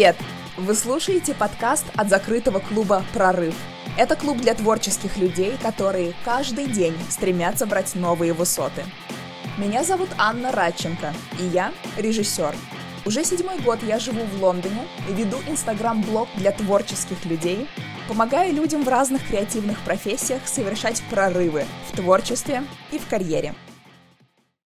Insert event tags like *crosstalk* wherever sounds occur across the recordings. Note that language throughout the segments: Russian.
Привет! Вы слушаете подкаст от закрытого клуба «Прорыв». Это клуб для творческих людей, которые каждый день стремятся брать новые высоты. Меня зовут Анна Радченко, и я режиссер. Уже седьмой год я живу в Лондоне и веду инстаграм-блог для творческих людей, помогая людям в разных креативных профессиях совершать прорывы в творчестве и в карьере.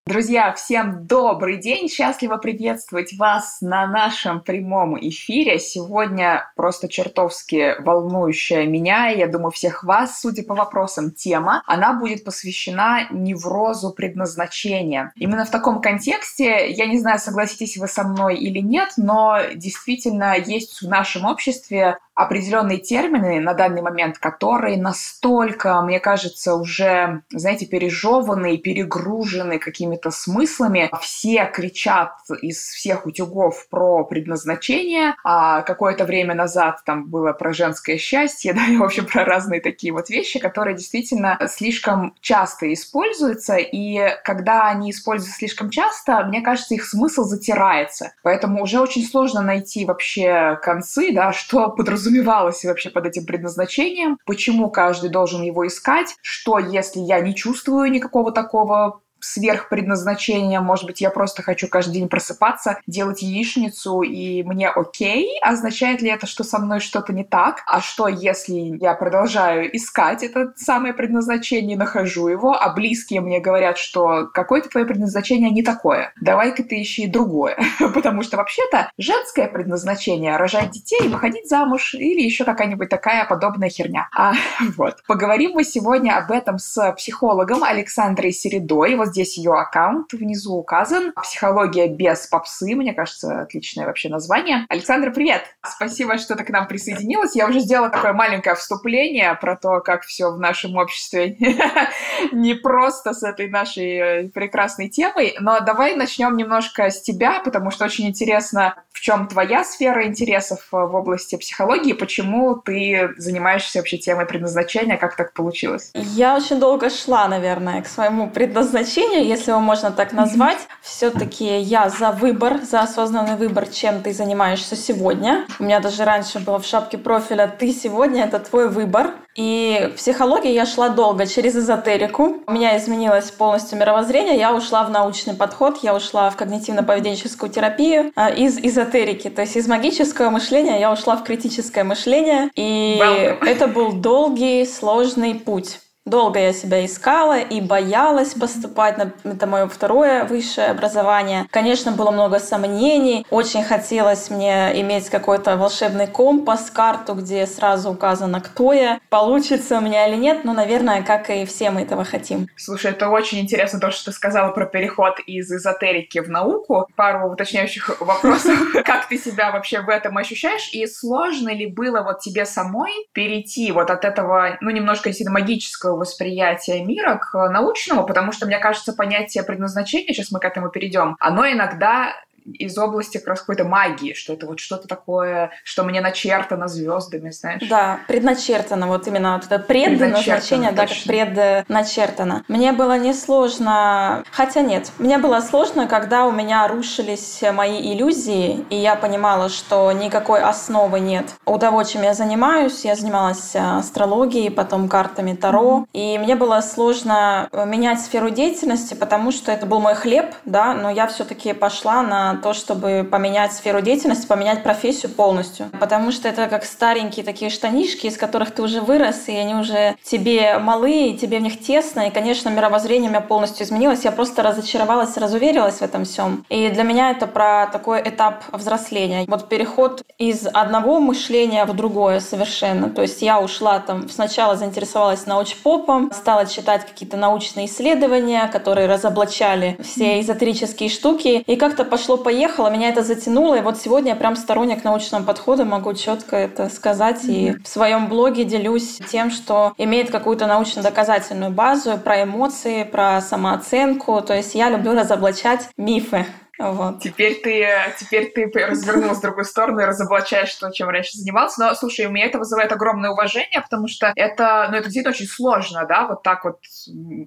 Друзья, всем добрый день! Счастливо приветствовать вас на нашем прямом эфире. Сегодня просто чертовски волнующая меня, и я думаю, всех вас, судя по вопросам, тема. Она будет посвящена неврозу предназначения. Именно в таком контексте, я не знаю, согласитесь вы со мной или нет, но действительно есть в нашем обществе определенные термины на данный момент, которые настолько, мне кажется, уже, знаете, пережеваны, перегружены какими-то смыслами. Все кричат из всех утюгов про предназначение, а какое-то время назад там было про женское счастье, *laughs* да, и, в общем, про разные такие вот вещи, которые действительно слишком часто используются, и когда они используются слишком часто, мне кажется, их смысл затирается. Поэтому уже очень сложно найти вообще концы, да, что *laughs* подразумевается подразумевалось вообще под этим предназначением, почему каждый должен его искать, что если я не чувствую никакого такого сверхпредназначение, может быть, я просто хочу каждый день просыпаться, делать яичницу, и мне окей, означает ли это, что со мной что-то не так? А что, если я продолжаю искать это самое предназначение, нахожу его, а близкие мне говорят, что какое-то твое предназначение не такое, давай-ка ты ищи другое, *laughs* потому что вообще-то женское предназначение — рожать детей, выходить замуж или еще какая-нибудь такая подобная херня. А, *laughs* вот. Поговорим мы сегодня об этом с психологом Александрой Середой. Вот здесь ее аккаунт внизу указан. Психология без попсы, мне кажется, отличное вообще название. Александра, привет! Спасибо, что ты к нам присоединилась. Я уже сделала такое маленькое вступление про то, как все в нашем обществе *laughs* не просто с этой нашей э, прекрасной темой. Но давай начнем немножко с тебя, потому что очень интересно, в чем твоя сфера интересов э, в области психологии, почему ты занимаешься вообще темой предназначения, как так получилось? Я очень долго шла, наверное, к своему предназначению предпочтение, если его можно так назвать. Все-таки я за выбор, за осознанный выбор, чем ты занимаешься сегодня. У меня даже раньше было в шапке профиля «Ты сегодня — это твой выбор». И в психологии я шла долго через эзотерику. У меня изменилось полностью мировоззрение. Я ушла в научный подход, я ушла в когнитивно-поведенческую терапию э, из эзотерики. То есть из магического мышления я ушла в критическое мышление. И Welcome. это был долгий, сложный путь. Долго я себя искала и боялась поступать на это мое второе высшее образование. Конечно, было много сомнений. Очень хотелось мне иметь какой-то волшебный компас, карту, где сразу указано, кто я, получится у меня или нет. Но, наверное, как и все мы этого хотим. Слушай, это очень интересно то, что ты сказала про переход из эзотерики в науку. Пару уточняющих *laughs* вопросов. *laughs* Как ты себя вообще в этом ощущаешь? И сложно ли было вот тебе самой перейти вот от этого, ну, немножко действительно магического восприятия мира к научному, потому что, мне кажется, понятие предназначения, сейчас мы к этому перейдем, оно иногда из области как раз какой-то магии, что это вот что-то такое, что мне начертано звездами, знаешь. Да, предначертано, вот именно вот это предназначение, да, как предначертано. Мне было несложно, хотя нет, мне было сложно, когда у меня рушились мои иллюзии, и я понимала, что никакой основы нет. У того, чем я занимаюсь, я занималась э, астрологией, потом картами Таро, и мне было сложно э, менять сферу деятельности, потому что это был мой хлеб, да, но я все-таки пошла на то, чтобы поменять сферу деятельности, поменять профессию полностью. Потому что это как старенькие такие штанишки, из которых ты уже вырос, и они уже тебе малые, тебе в них тесно. И, конечно, мировоззрение у меня полностью изменилось. Я просто разочаровалась, разуверилась в этом всем. И для меня это про такой этап взросления. Вот переход из одного мышления в другое совершенно. То есть я ушла там, сначала заинтересовалась научпопом, стала читать какие-то научные исследования, которые разоблачали все эзотерические штуки. И как-то пошло поехало, меня это затянуло, и вот сегодня я прям сторонник научного подхода, могу четко это сказать, mm-hmm. и в своем блоге делюсь тем, что имеет какую-то научно-доказательную базу про эмоции, про самооценку, то есть я люблю разоблачать мифы. Вот. Теперь ты, теперь ты развернулась в другую сторону и разоблачаешь то, чем раньше занимался. Но, слушай, у меня это вызывает огромное уважение, потому что это, ну, это действительно очень сложно, да, вот так вот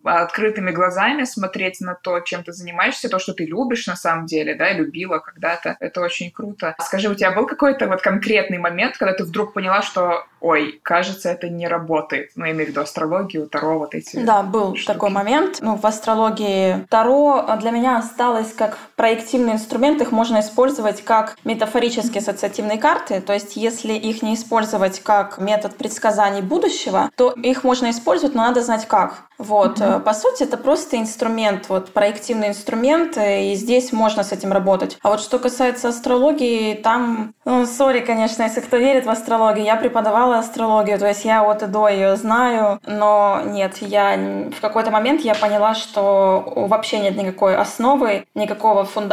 открытыми глазами смотреть на то, чем ты занимаешься, то, что ты любишь на самом деле, да, любила когда-то. Это очень круто. Скажи, у тебя был какой-то вот конкретный момент, когда ты вдруг поняла, что, ой, кажется, это не работает? Ну, я имею в виду астрологию, Таро, вот эти Да, был штуки. такой момент. Ну, в астрологии Таро для меня осталось как проективный инструмент. Их можно использовать как метафорические ассоциативные карты. То есть, если их не использовать как метод предсказаний будущего, то их можно использовать, но надо знать как. Вот, mm-hmm. по сути, это просто инструмент, вот проективный инструмент, и здесь можно с этим работать. А вот что касается астрологии, там, ну, сори, конечно, если кто верит в астрологию, я преподавала астрологию, то есть я от и до ее знаю, но нет, я в какой-то момент я поняла, что вообще нет никакой основы, никакого фундамента,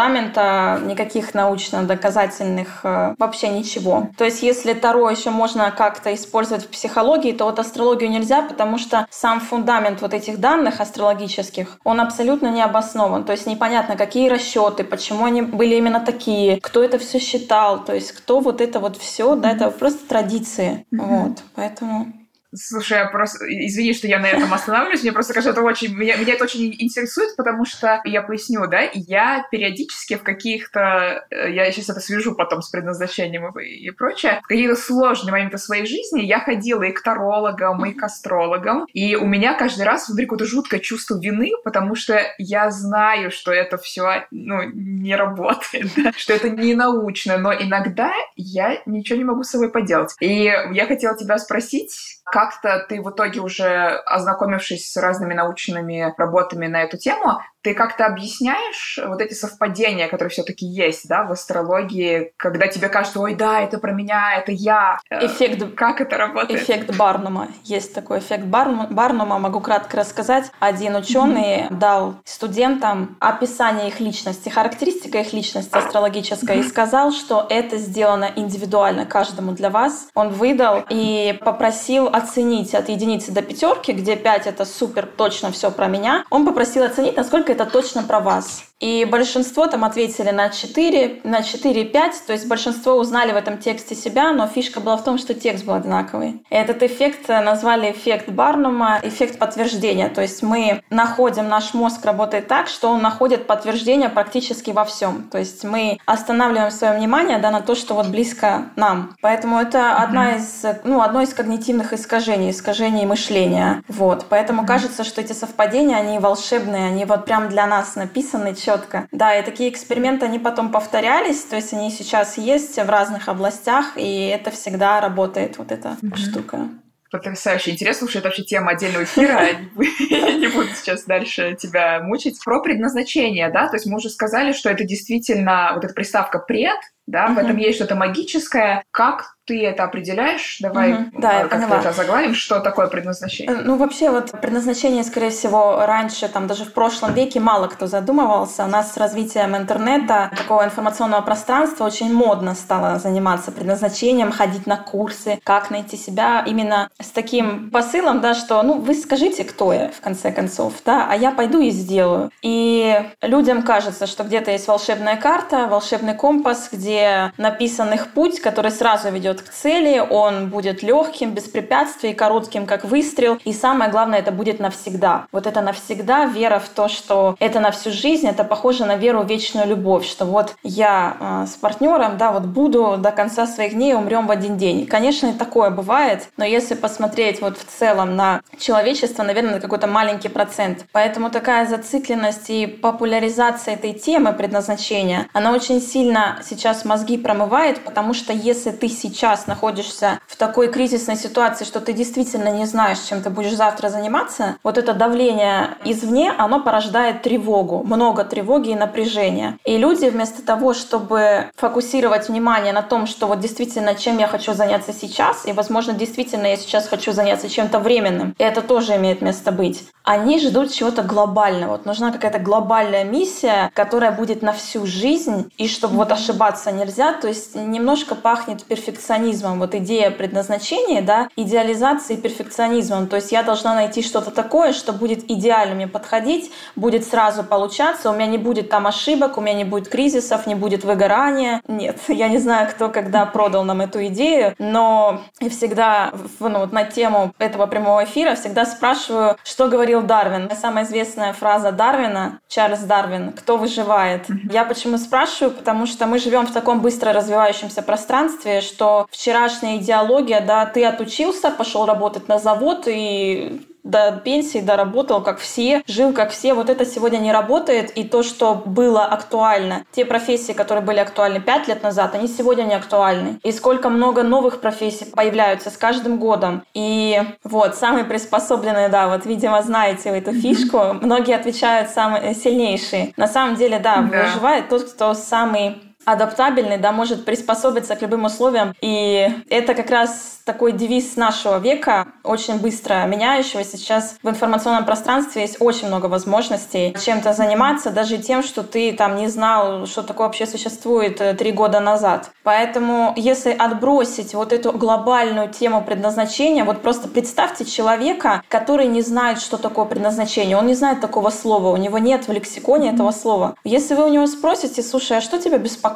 никаких научно-доказательных э, вообще ничего. То есть если Таро еще можно как-то использовать в психологии, то вот астрологию нельзя, потому что сам фундамент вот этих данных астрологических, он абсолютно не обоснован. То есть непонятно, какие расчеты, почему они были именно такие, кто это все считал, то есть кто вот это вот все, да, это просто традиции. Mm-hmm. Вот, поэтому Слушай, я просто... Извини, что я на этом останавливаюсь. Мне просто кажется, это очень... Меня, меня это очень интересует, потому что, я поясню, да, я периодически в каких-то... Э, я сейчас это свяжу потом с предназначением и, и прочее. В какие-то сложные моменты своей жизни я ходила и к тарологам, и к астрологам. И у меня каждый раз внутри какое-то жуткое чувство вины, потому что я знаю, что это все ну, не работает, да? что это не научно, но иногда я ничего не могу с собой поделать. И я хотела тебя спросить, как-то ты в итоге уже, ознакомившись с разными научными работами на эту тему, ты как-то объясняешь вот эти совпадения, которые все-таки есть, да, в астрологии, когда тебе кажется, ой, да, это про меня, это я. Э, эффект... Как это работает? Эффект Барнума. Есть такой эффект Барнума. Барнума, могу кратко рассказать. Один ученый mm-hmm. дал студентам описание их личности, характеристика их личности астрологическая, mm-hmm. и сказал, что это сделано индивидуально каждому для вас. Он выдал и попросил оценить от единицы до пятерки, где 5 это супер, точно все про меня. Он попросил оценить, насколько это точно про вас. И большинство там ответили на 4, на 4-5, то есть большинство узнали в этом тексте себя, но фишка была в том, что текст был одинаковый. И этот эффект назвали эффект Барнума, эффект подтверждения. То есть мы находим, наш мозг работает так, что он находит подтверждение практически во всем. То есть мы останавливаем свое внимание да, на то, что вот близко нам. Поэтому это одна из, ну, одно из когнитивных искажений, искажений мышления. Вот. Поэтому кажется, что эти совпадения, они волшебные, они вот прям для нас написаны, четко. Да, и такие эксперименты, они потом повторялись, то есть они сейчас есть в разных областях, и это всегда работает, вот эта mm-hmm. штука потрясающе интересно. Слушай, это вообще тема отдельного эфира. *laughs* *laughs* Я не буду сейчас дальше тебя мучить. Про предназначение, да? То есть мы уже сказали, что это действительно вот эта приставка «пред», да, в этом есть что-то магическое. Как ты это определяешь? Давай угу. да, поняла. это заглавим. Что такое предназначение? Э, ну, вообще, вот предназначение, скорее всего, раньше, там, даже в прошлом веке мало кто задумывался. У нас с развитием интернета, такого информационного пространства очень модно стало заниматься предназначением, ходить на курсы, как найти себя именно с таким посылом, да, что, ну, вы скажите, кто я, в конце концов, да, а я пойду и сделаю. И людям кажется, что где-то есть волшебная карта, волшебный компас, где написан их путь, который сразу ведет ведет к цели, он будет легким, без препятствий, коротким, как выстрел. И самое главное, это будет навсегда. Вот это навсегда, вера в то, что это на всю жизнь, это похоже на веру в вечную любовь, что вот я э, с партнером, да, вот буду до конца своих дней, умрем в один день. Конечно, и такое бывает, но если посмотреть вот в целом на человечество, наверное, какой-то маленький процент. Поэтому такая зацикленность и популяризация этой темы предназначения, она очень сильно сейчас мозги промывает, потому что если ты сейчас сейчас находишься в такой кризисной ситуации, что ты действительно не знаешь, чем ты будешь завтра заниматься, вот это давление извне, оно порождает тревогу, много тревоги и напряжения. И люди вместо того, чтобы фокусировать внимание на том, что вот действительно, чем я хочу заняться сейчас, и, возможно, действительно я сейчас хочу заняться чем-то временным, и это тоже имеет место быть, они ждут чего-то глобального. Вот нужна какая-то глобальная миссия, которая будет на всю жизнь, и чтобы вот ошибаться нельзя, то есть немножко пахнет перфекционизмом перфекционизмом. Вот идея предназначения, да, идеализации перфекционизмом. То есть я должна найти что-то такое, что будет идеально мне подходить, будет сразу получаться, у меня не будет там ошибок, у меня не будет кризисов, не будет выгорания. Нет, *laughs* я не знаю, кто когда продал нам эту идею, но я всегда ну, вот на тему этого прямого эфира всегда спрашиваю, что говорил Дарвин. Самая известная фраза Дарвина, Чарльз Дарвин, кто выживает. Я почему спрашиваю? Потому что мы живем в таком быстро развивающемся пространстве, что вчерашняя идеология, да, ты отучился, пошел работать на завод и до пенсии доработал, как все, жил как все. Вот это сегодня не работает. И то, что было актуально, те профессии, которые были актуальны пять лет назад, они сегодня не актуальны. И сколько много новых профессий появляются с каждым годом. И вот, самые приспособленные, да, вот, видимо, знаете эту фишку. Многие отвечают самые сильнейшие. На самом деле, да, да. выживает тот, кто самый адаптабельный, да, может приспособиться к любым условиям. И это как раз такой девиз нашего века, очень быстро меняющегося. Сейчас в информационном пространстве есть очень много возможностей чем-то заниматься, даже тем, что ты там не знал, что такое вообще существует э, три года назад. Поэтому, если отбросить вот эту глобальную тему предназначения, вот просто представьте человека, который не знает, что такое предназначение. Он не знает такого слова, у него нет в лексиконе этого слова. Если вы у него спросите, слушай, а что тебя беспокоит?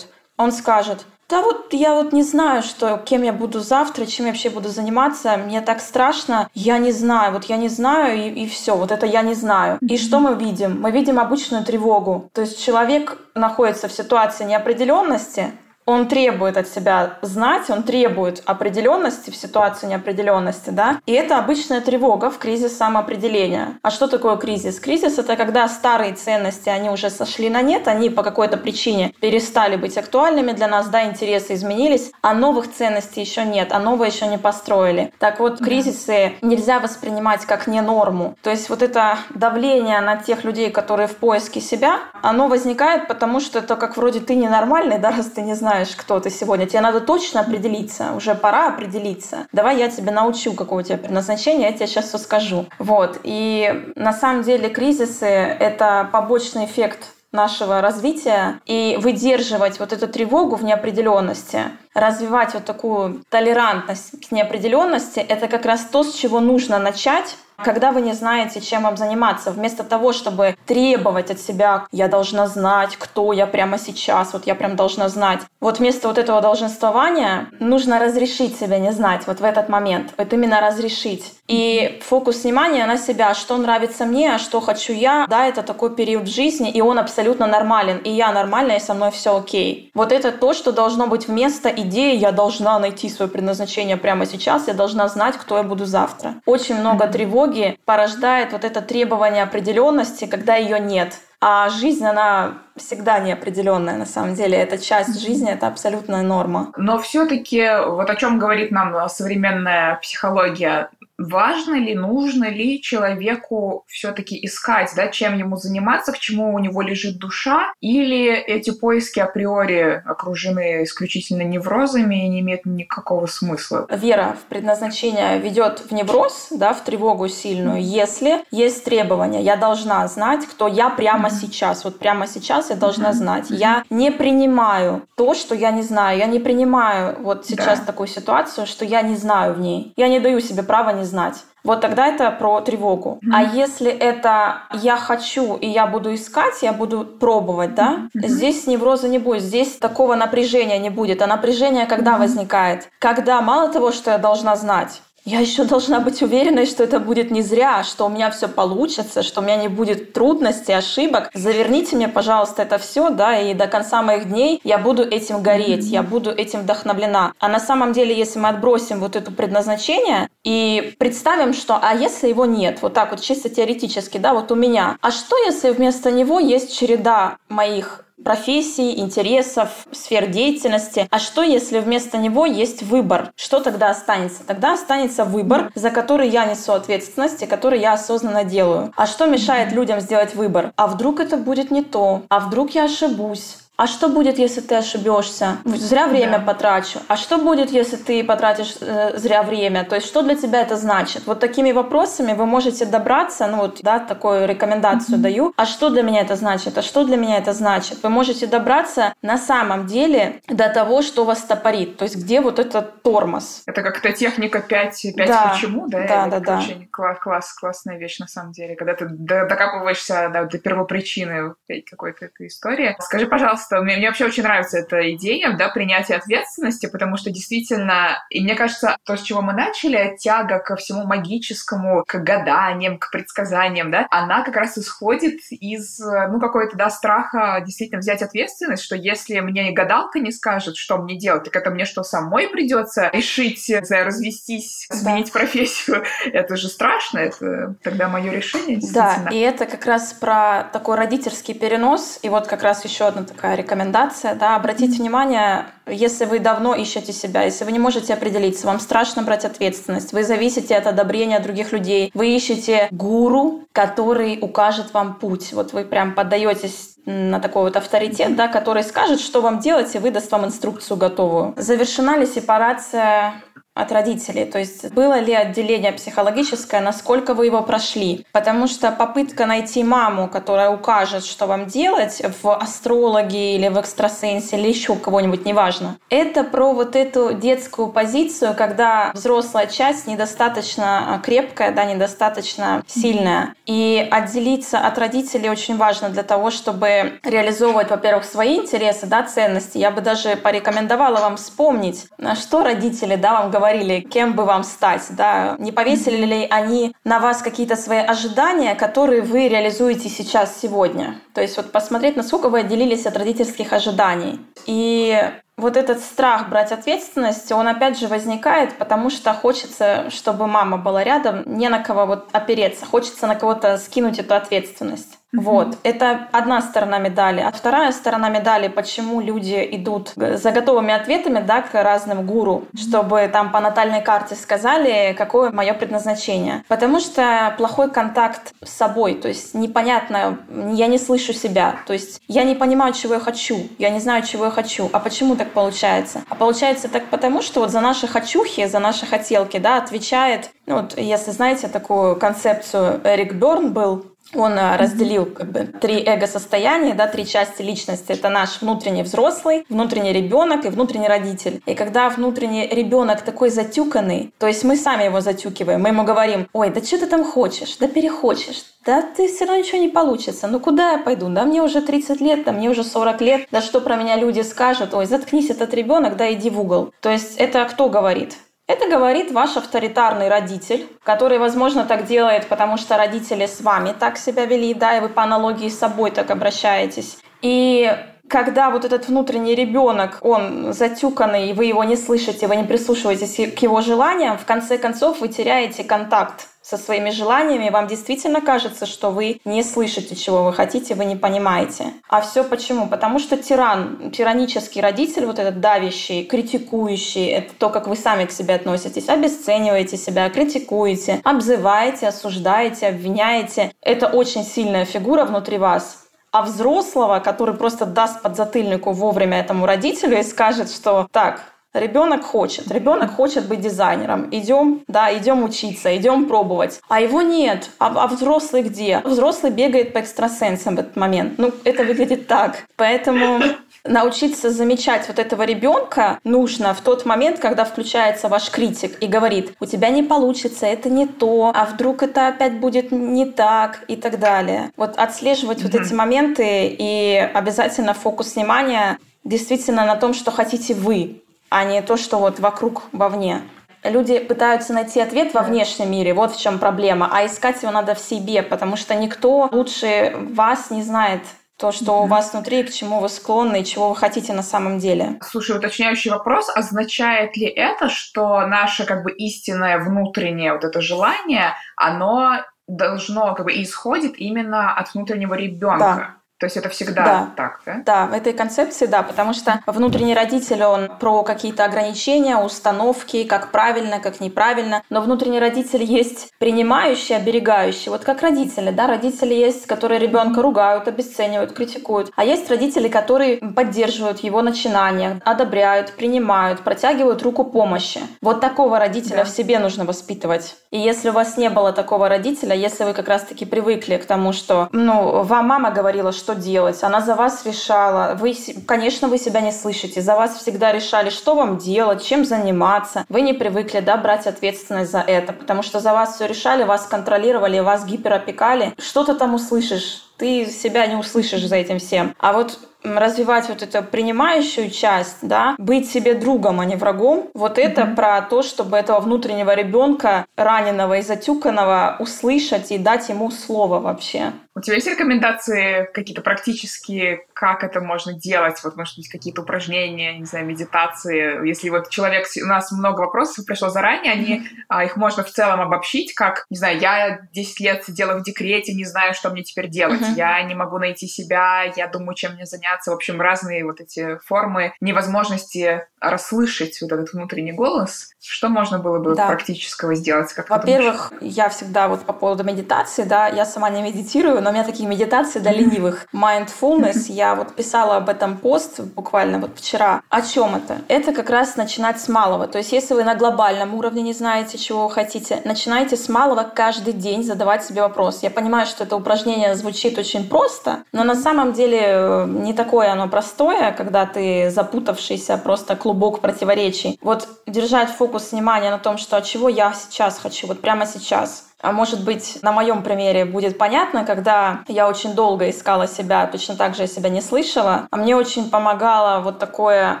Он скажет, да вот я вот не знаю, что, кем я буду завтра, чем я вообще буду заниматься. Мне так страшно. Я не знаю. Вот я не знаю, и, и все. Вот это я не знаю. И что мы видим? Мы видим обычную тревогу. То есть человек находится в ситуации неопределенности, он требует от себя знать, он требует определенности в ситуации неопределенности, да, и это обычная тревога в кризис самоопределения. А что такое кризис? Кризис — это когда старые ценности, они уже сошли на нет, они по какой-то причине перестали быть актуальными для нас, да, интересы изменились, а новых ценностей еще нет, а новые еще не построили. Так вот, кризисы нельзя воспринимать как не норму. То есть вот это давление на тех людей, которые в поиске себя, оно возникает, потому что это как вроде ты ненормальный, да, раз ты не знаешь, знаешь, кто ты сегодня. Тебе надо точно определиться. Уже пора определиться. Давай я тебе научу, какое у тебя предназначение, я тебе сейчас все скажу. Вот. И на самом деле кризисы — это побочный эффект нашего развития и выдерживать вот эту тревогу в неопределенности, развивать вот такую толерантность к неопределенности, это как раз то, с чего нужно начать когда вы не знаете, чем вам заниматься, вместо того, чтобы требовать от себя, я должна знать, кто я прямо сейчас, вот я прям должна знать. Вот вместо вот этого долженствования нужно разрешить себя не знать вот в этот момент. Вот именно разрешить. И фокус внимания на себя, что нравится мне, а что хочу я. Да, это такой период в жизни, и он абсолютно нормален. И я нормальная, и со мной все окей. Вот это то, что должно быть вместо идеи, я должна найти свое предназначение прямо сейчас, я должна знать, кто я буду завтра. Очень много тревоги итоге порождает вот это требование определенности, когда ее нет. А жизнь, она всегда неопределенная, на самом деле. Это часть жизни, это абсолютная норма. Но все-таки вот о чем говорит нам современная психология, важно ли, нужно ли человеку все-таки искать, да, чем ему заниматься, к чему у него лежит душа, или эти поиски априори окружены исключительно неврозами и не имеют никакого смысла? Вера в предназначение ведет в невроз, да, в тревогу сильную, если есть требования. Я должна знать, кто я прямо mm-hmm. сейчас. Вот прямо сейчас я должна mm-hmm. знать. Я не принимаю то, что я не знаю. Я не принимаю вот сейчас да. такую ситуацию, что я не знаю в ней. Я не даю себе права не знать. Вот тогда это про тревогу. Mm-hmm. А если это я хочу и я буду искать, я буду пробовать, да, mm-hmm. здесь невроза не будет, здесь такого напряжения не будет. А напряжение когда mm-hmm. возникает? Когда мало того, что я должна знать, я еще должна быть уверенной, что это будет не зря, что у меня все получится, что у меня не будет трудностей, ошибок. Заверните мне, пожалуйста, это все, да, и до конца моих дней я буду этим гореть, я буду этим вдохновлена. А на самом деле, если мы отбросим вот это предназначение и представим, что, а если его нет, вот так вот чисто теоретически, да, вот у меня, а что если вместо него есть череда моих профессий, интересов, сфер деятельности. А что, если вместо него есть выбор? Что тогда останется? Тогда останется выбор, за который я несу ответственность и который я осознанно делаю. А что мешает людям сделать выбор? А вдруг это будет не то? А вдруг я ошибусь? А что будет, если ты ошибешься? Зря время да. потрачу. А что будет, если ты потратишь э, зря время? То есть что для тебя это значит? Вот такими вопросами вы можете добраться, ну вот, да, такую рекомендацию mm-hmm. даю. А что для меня это значит? А что для меня это значит? Вы можете добраться на самом деле до того, что вас топорит. То есть где вот этот тормоз. Это как-то техника 5, 5 да. почему, да? Да, да, да. Очень класс, класс, классная вещь на самом деле. Когда ты докапываешься да, до первопричины какой-то этой истории. Скажи, пожалуйста, мне, мне вообще очень нравится эта идея, да, принятия ответственности, потому что действительно, и мне кажется, то, с чего мы начали, тяга ко всему магическому, к гаданиям, к предсказаниям, да, она как раз исходит из, ну, какой-то, да, страха действительно взять ответственность, что если мне гадалка не скажет, что мне делать, так это мне что, самой придется решить, не знаю, развестись, сменить да. профессию? *laughs* Это же страшно, это тогда мое решение, Да, и это как раз про такой родительский перенос, и вот как раз еще одна такая рекомендация, да, обратите внимание, если вы давно ищете себя, если вы не можете определиться, вам страшно брать ответственность, вы зависите от одобрения других людей, вы ищете гуру, который укажет вам путь. Вот вы прям поддаетесь на такой вот авторитет, да, который скажет, что вам делать, и выдаст вам инструкцию готовую. Завершена ли сепарация от родителей. То есть было ли отделение психологическое, насколько вы его прошли. Потому что попытка найти маму, которая укажет, что вам делать в астрологии или в экстрасенсе или еще кого-нибудь, неважно. Это про вот эту детскую позицию, когда взрослая часть недостаточно а, крепкая, да, недостаточно сильная. И отделиться от родителей очень важно для того, чтобы реализовывать, во-первых, свои интересы, да, ценности. Я бы даже порекомендовала вам вспомнить, на что родители, да, вам говорят говорили, кем бы вам стать, да, не повесили ли они на вас какие-то свои ожидания, которые вы реализуете сейчас, сегодня. То есть вот посмотреть, насколько вы отделились от родительских ожиданий. И вот этот страх брать ответственность, он опять же возникает, потому что хочется, чтобы мама была рядом, не на кого вот опереться, хочется на кого-то скинуть эту ответственность. Вот, это одна сторона медали. А вторая сторона медали, почему люди идут за готовыми ответами, да, к разным гуру, чтобы там по натальной карте сказали, какое мое предназначение. Потому что плохой контакт с собой, то есть непонятно, я не слышу себя, то есть я не понимаю, чего я хочу, я не знаю, чего я хочу. А почему так получается? А получается так потому, что вот за наши хочухи, за наши хотелки, да, отвечает, ну вот, если знаете такую концепцию, Эрик Берн был он а, разделил как бы три эго-состояния, да, три части личности. Это наш внутренний взрослый, внутренний ребенок и внутренний родитель. И когда внутренний ребенок такой затюканный, то есть мы сами его затюкиваем, мы ему говорим, ой, да что ты там хочешь, да перехочешь, да ты все равно ничего не получится. Ну куда я пойду? Да мне уже 30 лет, да мне уже 40 лет. Да что про меня люди скажут? Ой, заткнись этот ребенок, да иди в угол. То есть это кто говорит? Это говорит ваш авторитарный родитель, который, возможно, так делает, потому что родители с вами так себя вели, да, и вы по аналогии с собой так обращаетесь. И когда вот этот внутренний ребенок, он затюканный, и вы его не слышите, вы не прислушиваетесь к его желаниям, в конце концов вы теряете контакт со своими желаниями, вам действительно кажется, что вы не слышите, чего вы хотите, вы не понимаете. А все почему? Потому что тиран, тиранический родитель, вот этот давящий, критикующий, это то, как вы сами к себе относитесь, обесцениваете себя, критикуете, обзываете, осуждаете, обвиняете. Это очень сильная фигура внутри вас. А взрослого, который просто даст подзатыльнику вовремя этому родителю и скажет, что так, Ребенок хочет, ребенок хочет быть дизайнером. Идем, да, идем учиться, идем пробовать. А его нет. А, а взрослый где? Взрослый бегает по экстрасенсам в этот момент. Ну, это выглядит так. Поэтому научиться замечать вот этого ребенка нужно в тот момент, когда включается ваш критик и говорит, у тебя не получится, это не то, а вдруг это опять будет не так и так далее. Вот отслеживать mm-hmm. вот эти моменты и обязательно фокус внимания действительно на том, что хотите вы, а не то, что вот вокруг, вовне. Люди пытаются найти ответ во внешнем мире, вот в чем проблема, а искать его надо в себе, потому что никто лучше вас не знает то, что mm-hmm. у вас внутри, к чему вы склонны и чего вы хотите на самом деле. Слушай, уточняющий вопрос, означает ли это, что наше как бы истинное внутреннее вот это желание, оно должно как бы исходит именно от внутреннего ребенка? Да. То есть это всегда да. так, да? Да, в этой концепции, да, потому что внутренний родитель, он про какие-то ограничения, установки, как правильно, как неправильно, но внутренний родитель *laughs* есть принимающий, оберегающий. Вот как родители, да, родители есть, которые ребенка ругают, обесценивают, критикуют, а есть родители, которые поддерживают его начинания, одобряют, принимают, протягивают руку помощи. Вот такого родителя да. в себе нужно воспитывать. И если у вас не было такого родителя, если вы как раз-таки привыкли к тому, что, ну, вам мама говорила, что что делать, она за вас решала. Вы, конечно, вы себя не слышите, за вас всегда решали, что вам делать, чем заниматься. Вы не привыкли, да, брать ответственность за это, потому что за вас все решали, вас контролировали, вас гиперопекали. Что ты там услышишь? ты себя не услышишь за этим всем. А вот развивать вот эту принимающую часть, да, быть себе другом, а не врагом, вот это mm-hmm. про то, чтобы этого внутреннего ребенка, раненого и затюканного, услышать и дать ему слово вообще. У тебя есть рекомендации какие-то практические, как это можно делать? Вот, может быть, какие-то упражнения, не знаю, медитации. Если вот человек... У нас много вопросов пришло заранее, они, а, их можно в целом обобщить, как, не знаю, я 10 лет сидела в декрете, не знаю, что мне теперь делать. Mm-hmm. Я не могу найти себя, я думаю, чем мне заняться. В общем, разные вот эти формы невозможности расслышать вот этот внутренний голос. Что можно было бы да. практического сделать? Как Во-первых, я всегда вот по поводу медитации, да, я сама не медитирую, но у меня такие медитации для ленивых. Mindfulness, я вот писала об этом пост буквально вот вчера. О чем это? Это как раз начинать с малого. То есть если вы на глобальном уровне не знаете, чего вы хотите, начинайте с малого каждый день задавать себе вопрос. Я понимаю, что это упражнение звучит очень просто, но на самом деле э, не такое оно простое, когда ты запутавшийся просто клубок противоречий. Вот держать фокус внимания на том, что от чего я сейчас хочу, вот прямо сейчас. А может быть, на моем примере будет понятно, когда я очень долго искала себя, точно так же я себя не слышала. А мне очень помогало вот такое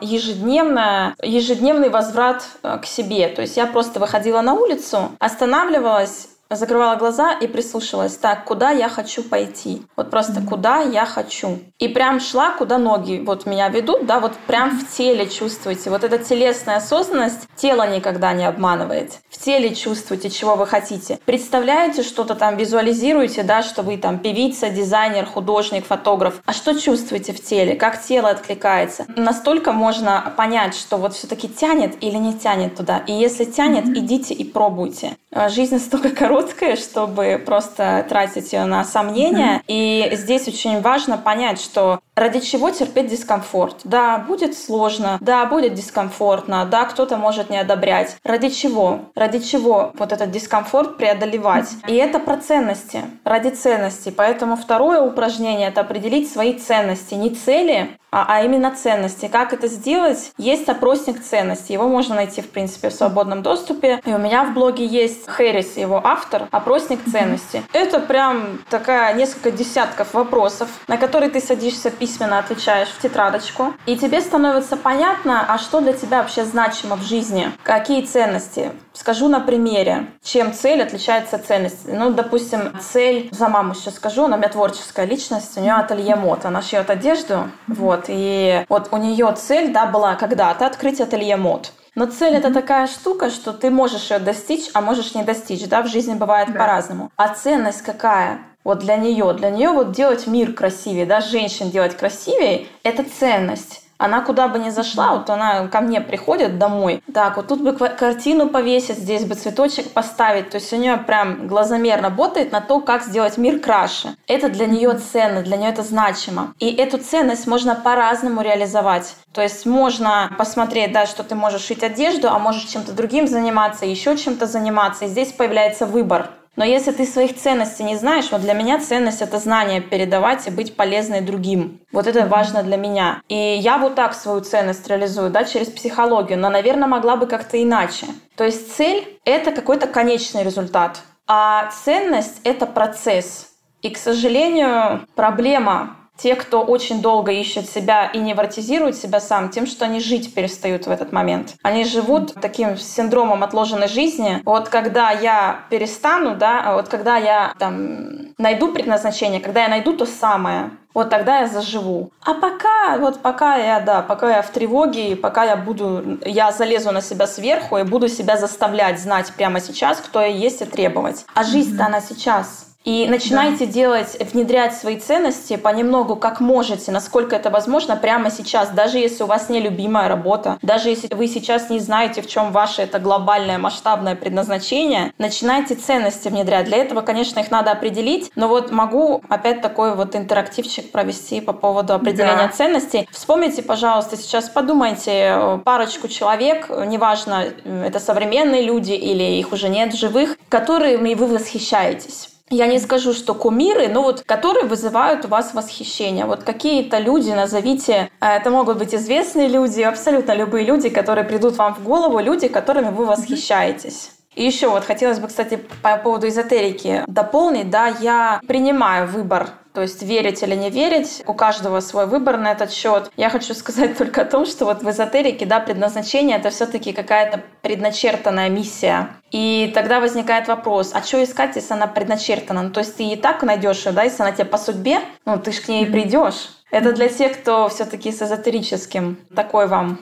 ежедневное, ежедневный возврат э, к себе. То есть я просто выходила на улицу, останавливалась закрывала глаза и прислушивалась. Так, куда я хочу пойти? Вот просто mm-hmm. куда я хочу. И прям шла, куда ноги вот меня ведут, да, вот прям в теле чувствуете. Вот эта телесная осознанность тело никогда не обманывает. В теле чувствуете, чего вы хотите. Представляете что-то там, визуализируете, да, что вы там певица, дизайнер, художник, фотограф. А что чувствуете в теле? Как тело откликается? Настолько можно понять, что вот все-таки тянет или не тянет туда. И если тянет, mm-hmm. идите и пробуйте. Жизнь настолько короткая, чтобы просто тратить ее на сомнения. Mm-hmm. И здесь очень важно понять, что ради чего терпеть дискомфорт. Да, будет сложно, да, будет дискомфортно, да, кто-то может не одобрять. Ради чего? Ради чего вот этот дискомфорт преодолевать? И это про ценности, ради ценностей. Поэтому второе упражнение — это определить свои ценности. Не цели, а, а именно ценности. Как это сделать? Есть опросник ценностей. Его можно найти, в принципе, в свободном доступе. И у меня в блоге есть Хэрис, его автор, опросник ценностей. Это прям такая несколько десятков вопросов, на которые ты садишься письменно, отвечаешь в тетрадочку. И тебе становится понятно, а что для тебя вообще значимо в жизни. Какие ценности. Скажу на примере, чем цель отличается от ценности. Ну, допустим, цель, за маму сейчас скажу, она у меня творческая личность, у нее ателье мод, она шьет одежду, вот, и вот у нее цель, да, была когда-то открыть ателье мод. Но цель это такая штука, что ты можешь ее достичь, а можешь не достичь, да, в жизни бывает да. по-разному. А ценность какая? Вот для нее, для нее вот делать мир красивее, да, женщин делать красивее, это ценность. Она куда бы ни зашла, вот она ко мне приходит домой, так, вот тут бы картину повесить, здесь бы цветочек поставить, то есть у нее прям глазомер работает на то, как сделать мир краше. Это для нее ценно, для нее это значимо. И эту ценность можно по-разному реализовать. То есть можно посмотреть, да, что ты можешь шить одежду, а можешь чем-то другим заниматься, еще чем-то заниматься. И здесь появляется выбор. Но если ты своих ценностей не знаешь, вот для меня ценность — это знание передавать и быть полезной другим. Вот это важно для меня. И я вот так свою ценность реализую, да, через психологию, но, наверное, могла бы как-то иначе. То есть цель — это какой-то конечный результат, а ценность — это процесс. И, к сожалению, проблема те, кто очень долго ищет себя и невротизирует себя сам тем, что они жить перестают в этот момент. Они живут таким синдромом отложенной жизни. Вот когда я перестану, да, вот когда я там найду предназначение, когда я найду то самое, вот тогда я заживу. А пока, вот пока я, да, пока я в тревоге, пока я буду, я залезу на себя сверху и буду себя заставлять знать прямо сейчас, кто я есть и требовать. А жизнь-то она сейчас. И начинайте да. делать, внедрять свои ценности понемногу, как можете, насколько это возможно прямо сейчас, даже если у вас не любимая работа, даже если вы сейчас не знаете, в чем ваше это глобальное масштабное предназначение, начинайте ценности внедрять. Для этого, конечно, их надо определить, но вот могу опять такой вот интерактивчик провести по поводу определения да. ценностей. Вспомните, пожалуйста, сейчас подумайте э, парочку человек, неважно, это современные люди или их уже нет живых, которыми вы восхищаетесь я не скажу, что кумиры, но вот которые вызывают у вас восхищение. Вот какие-то люди, назовите, э, это могут быть известные люди, абсолютно любые люди, которые придут вам в голову, люди, которыми вы восхищаетесь. И еще вот хотелось бы, кстати, по поводу эзотерики дополнить, да, я принимаю выбор то есть верить или не верить, у каждого свой выбор на этот счет. Я хочу сказать *laughs* только о том, что вот в эзотерике, да, предназначение — это все таки какая-то предначертанная миссия. И тогда возникает вопрос, а что искать, если она предначертана? Ну, то есть ты и так найдешь ее, да, если она тебе по судьбе, ну ты ж к ней придешь. Это для тех, кто все-таки с эзотерическим. Такой вам